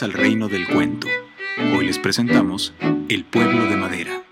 Al reino del cuento. Hoy les presentamos El pueblo de madera.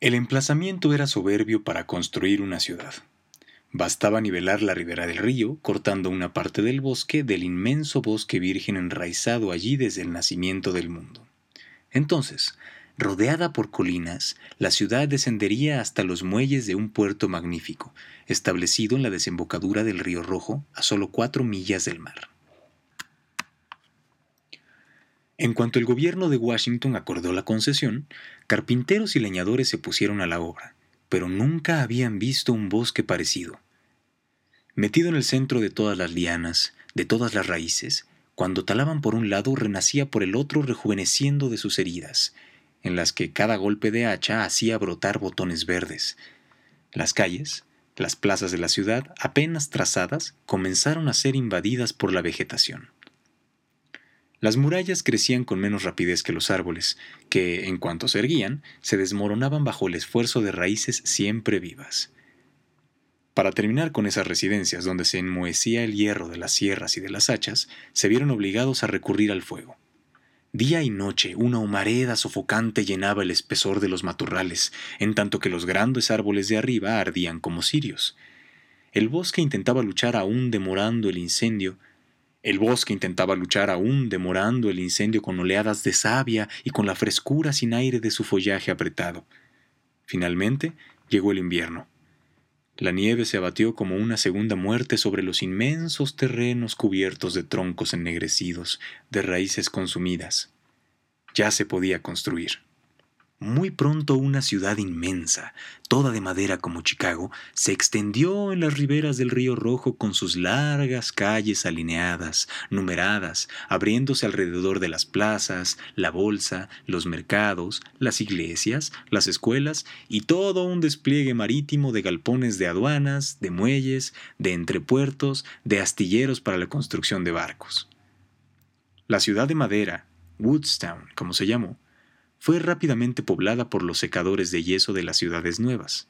El emplazamiento era soberbio para construir una ciudad. Bastaba nivelar la ribera del río, cortando una parte del bosque del inmenso bosque virgen enraizado allí desde el nacimiento del mundo. Entonces, Rodeada por colinas, la ciudad descendería hasta los muelles de un puerto magnífico, establecido en la desembocadura del río Rojo, a solo cuatro millas del mar. En cuanto el gobierno de Washington acordó la concesión, carpinteros y leñadores se pusieron a la obra, pero nunca habían visto un bosque parecido. Metido en el centro de todas las lianas, de todas las raíces, cuando talaban por un lado, renacía por el otro rejuveneciendo de sus heridas, en las que cada golpe de hacha hacía brotar botones verdes. Las calles, las plazas de la ciudad, apenas trazadas, comenzaron a ser invadidas por la vegetación. Las murallas crecían con menos rapidez que los árboles, que, en cuanto se erguían, se desmoronaban bajo el esfuerzo de raíces siempre vivas. Para terminar con esas residencias donde se enmohecía el hierro de las sierras y de las hachas, se vieron obligados a recurrir al fuego. Día y noche una humareda sofocante llenaba el espesor de los matorrales, en tanto que los grandes árboles de arriba ardían como cirios. El bosque intentaba luchar aún demorando el incendio. El bosque intentaba luchar aún demorando el incendio con oleadas de savia y con la frescura sin aire de su follaje apretado. Finalmente llegó el invierno. La nieve se abatió como una segunda muerte sobre los inmensos terrenos cubiertos de troncos ennegrecidos, de raíces consumidas. Ya se podía construir. Muy pronto una ciudad inmensa, toda de madera como Chicago, se extendió en las riberas del río Rojo con sus largas calles alineadas, numeradas, abriéndose alrededor de las plazas, la bolsa, los mercados, las iglesias, las escuelas y todo un despliegue marítimo de galpones de aduanas, de muelles, de entrepuertos, de astilleros para la construcción de barcos. La ciudad de madera, Woodstown, como se llamó, fue rápidamente poblada por los secadores de yeso de las ciudades nuevas.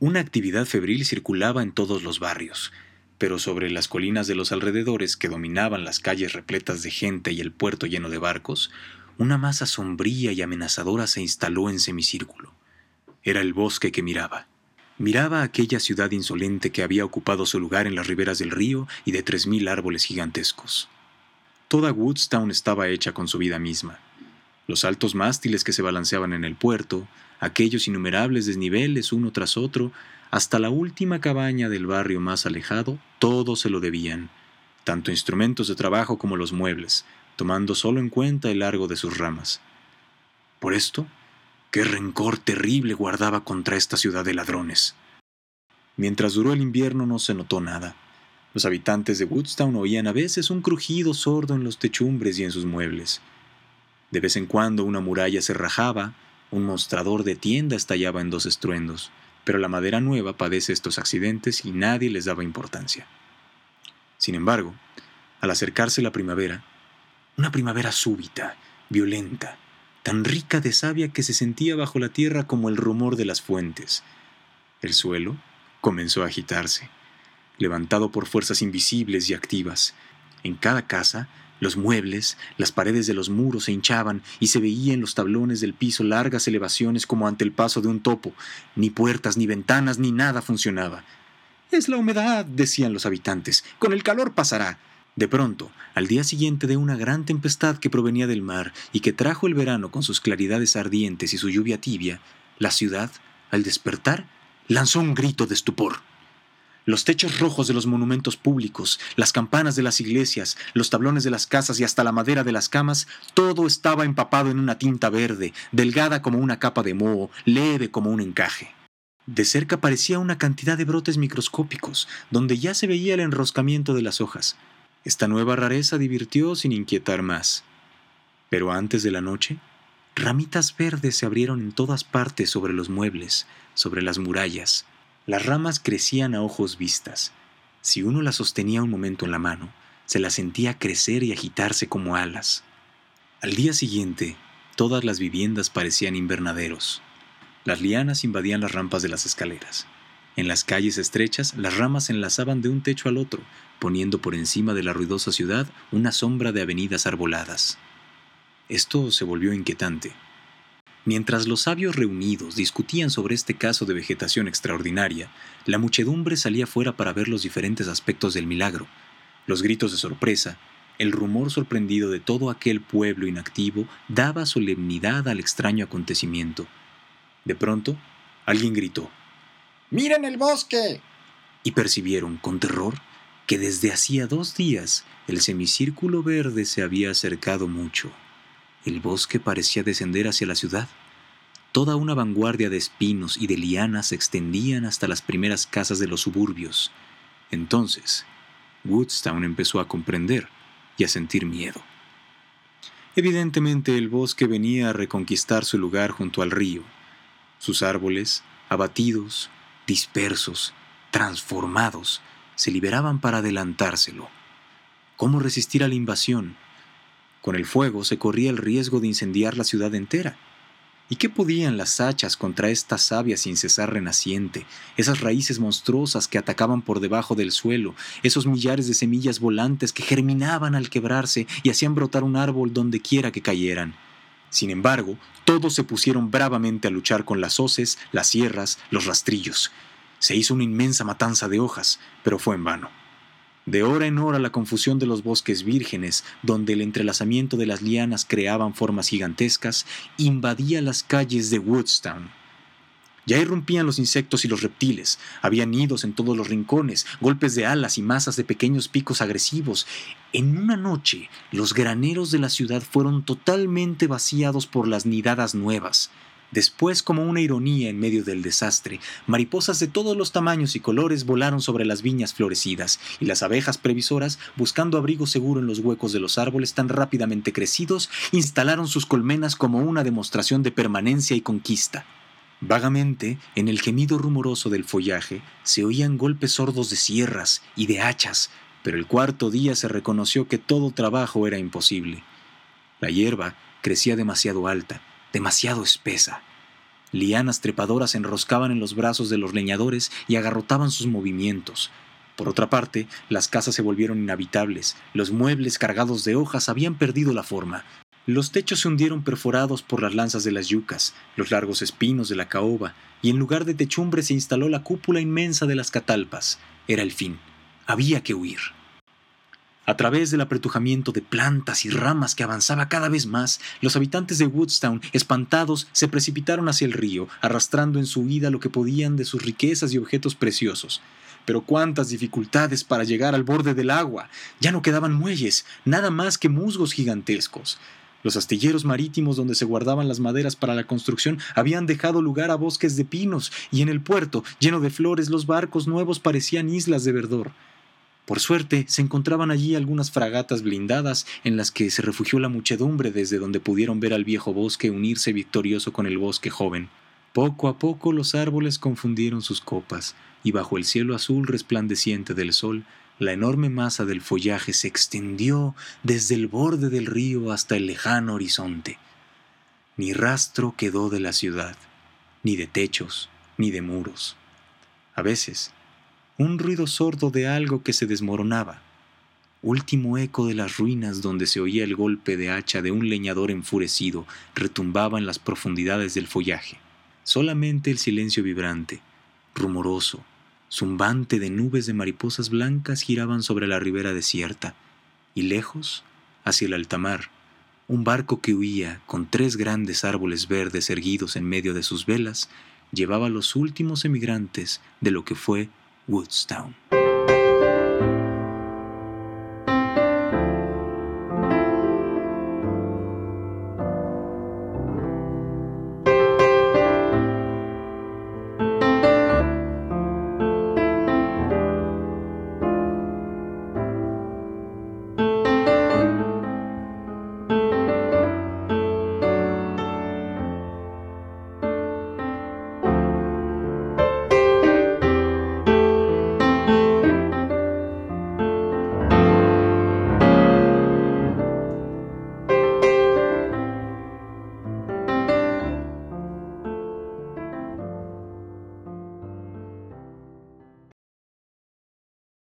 Una actividad febril circulaba en todos los barrios, pero sobre las colinas de los alrededores que dominaban las calles repletas de gente y el puerto lleno de barcos, una masa sombría y amenazadora se instaló en semicírculo. Era el bosque que miraba. Miraba aquella ciudad insolente que había ocupado su lugar en las riberas del río y de tres mil árboles gigantescos. Toda Woodstown estaba hecha con su vida misma los altos mástiles que se balanceaban en el puerto, aquellos innumerables desniveles uno tras otro, hasta la última cabaña del barrio más alejado, todo se lo debían, tanto instrumentos de trabajo como los muebles, tomando solo en cuenta el largo de sus ramas. Por esto, qué rencor terrible guardaba contra esta ciudad de ladrones. Mientras duró el invierno no se notó nada. Los habitantes de Woodstown oían a veces un crujido sordo en los techumbres y en sus muebles. De vez en cuando una muralla se rajaba, un mostrador de tienda estallaba en dos estruendos, pero la madera nueva padece estos accidentes y nadie les daba importancia. Sin embargo, al acercarse la primavera, una primavera súbita, violenta, tan rica de savia que se sentía bajo la tierra como el rumor de las fuentes, el suelo comenzó a agitarse, levantado por fuerzas invisibles y activas. En cada casa los muebles, las paredes de los muros se hinchaban y se veía en los tablones del piso largas elevaciones como ante el paso de un topo. Ni puertas, ni ventanas, ni nada funcionaba. Es la humedad, decían los habitantes. Con el calor pasará. De pronto, al día siguiente de una gran tempestad que provenía del mar y que trajo el verano con sus claridades ardientes y su lluvia tibia, la ciudad, al despertar, lanzó un grito de estupor. Los techos rojos de los monumentos públicos, las campanas de las iglesias, los tablones de las casas y hasta la madera de las camas, todo estaba empapado en una tinta verde, delgada como una capa de moho, leve como un encaje. De cerca parecía una cantidad de brotes microscópicos, donde ya se veía el enroscamiento de las hojas. Esta nueva rareza divirtió sin inquietar más. Pero antes de la noche, ramitas verdes se abrieron en todas partes sobre los muebles, sobre las murallas, las ramas crecían a ojos vistas. Si uno las sostenía un momento en la mano, se las sentía crecer y agitarse como alas. Al día siguiente, todas las viviendas parecían invernaderos. Las lianas invadían las rampas de las escaleras. En las calles estrechas, las ramas se enlazaban de un techo al otro, poniendo por encima de la ruidosa ciudad una sombra de avenidas arboladas. Esto se volvió inquietante. Mientras los sabios reunidos discutían sobre este caso de vegetación extraordinaria, la muchedumbre salía fuera para ver los diferentes aspectos del milagro, los gritos de sorpresa, el rumor sorprendido de todo aquel pueblo inactivo daba solemnidad al extraño acontecimiento. De pronto, alguien gritó, ¡Miren el bosque! Y percibieron, con terror, que desde hacía dos días el semicírculo verde se había acercado mucho. El bosque parecía descender hacia la ciudad. Toda una vanguardia de espinos y de lianas se extendían hasta las primeras casas de los suburbios. Entonces, Woodstown empezó a comprender y a sentir miedo. Evidentemente el bosque venía a reconquistar su lugar junto al río. Sus árboles, abatidos, dispersos, transformados, se liberaban para adelantárselo. ¿Cómo resistir a la invasión? Con el fuego se corría el riesgo de incendiar la ciudad entera. ¿Y qué podían las hachas contra esta savia sin cesar renaciente, esas raíces monstruosas que atacaban por debajo del suelo, esos millares de semillas volantes que germinaban al quebrarse y hacían brotar un árbol donde quiera que cayeran? Sin embargo, todos se pusieron bravamente a luchar con las hoces, las sierras, los rastrillos. Se hizo una inmensa matanza de hojas, pero fue en vano. De hora en hora la confusión de los bosques vírgenes, donde el entrelazamiento de las lianas creaban formas gigantescas, invadía las calles de Woodstown. Ya irrumpían los insectos y los reptiles, había nidos en todos los rincones, golpes de alas y masas de pequeños picos agresivos. En una noche, los graneros de la ciudad fueron totalmente vaciados por las nidadas nuevas. Después, como una ironía en medio del desastre, mariposas de todos los tamaños y colores volaron sobre las viñas florecidas, y las abejas previsoras, buscando abrigo seguro en los huecos de los árboles tan rápidamente crecidos, instalaron sus colmenas como una demostración de permanencia y conquista. Vagamente, en el gemido rumoroso del follaje, se oían golpes sordos de sierras y de hachas, pero el cuarto día se reconoció que todo trabajo era imposible. La hierba crecía demasiado alta, demasiado espesa. Lianas trepadoras enroscaban en los brazos de los leñadores y agarrotaban sus movimientos. Por otra parte, las casas se volvieron inhabitables, los muebles cargados de hojas habían perdido la forma. Los techos se hundieron perforados por las lanzas de las yucas, los largos espinos de la caoba, y en lugar de techumbre se instaló la cúpula inmensa de las catalpas. Era el fin. Había que huir. A través del apretujamiento de plantas y ramas que avanzaba cada vez más, los habitantes de Woodstown, espantados, se precipitaron hacia el río, arrastrando en su huida lo que podían de sus riquezas y objetos preciosos. Pero cuántas dificultades para llegar al borde del agua. Ya no quedaban muelles, nada más que musgos gigantescos. Los astilleros marítimos donde se guardaban las maderas para la construcción habían dejado lugar a bosques de pinos, y en el puerto, lleno de flores, los barcos nuevos parecían islas de verdor. Por suerte, se encontraban allí algunas fragatas blindadas en las que se refugió la muchedumbre desde donde pudieron ver al viejo bosque unirse victorioso con el bosque joven. Poco a poco los árboles confundieron sus copas, y bajo el cielo azul resplandeciente del sol, la enorme masa del follaje se extendió desde el borde del río hasta el lejano horizonte. Ni rastro quedó de la ciudad, ni de techos, ni de muros. A veces, un ruido sordo de algo que se desmoronaba, último eco de las ruinas donde se oía el golpe de hacha de un leñador enfurecido retumbaba en las profundidades del follaje. Solamente el silencio vibrante, rumoroso, zumbante de nubes de mariposas blancas giraban sobre la ribera desierta, y lejos, hacia el altamar, un barco que huía con tres grandes árboles verdes erguidos en medio de sus velas llevaba los últimos emigrantes de lo que fue Woodstown.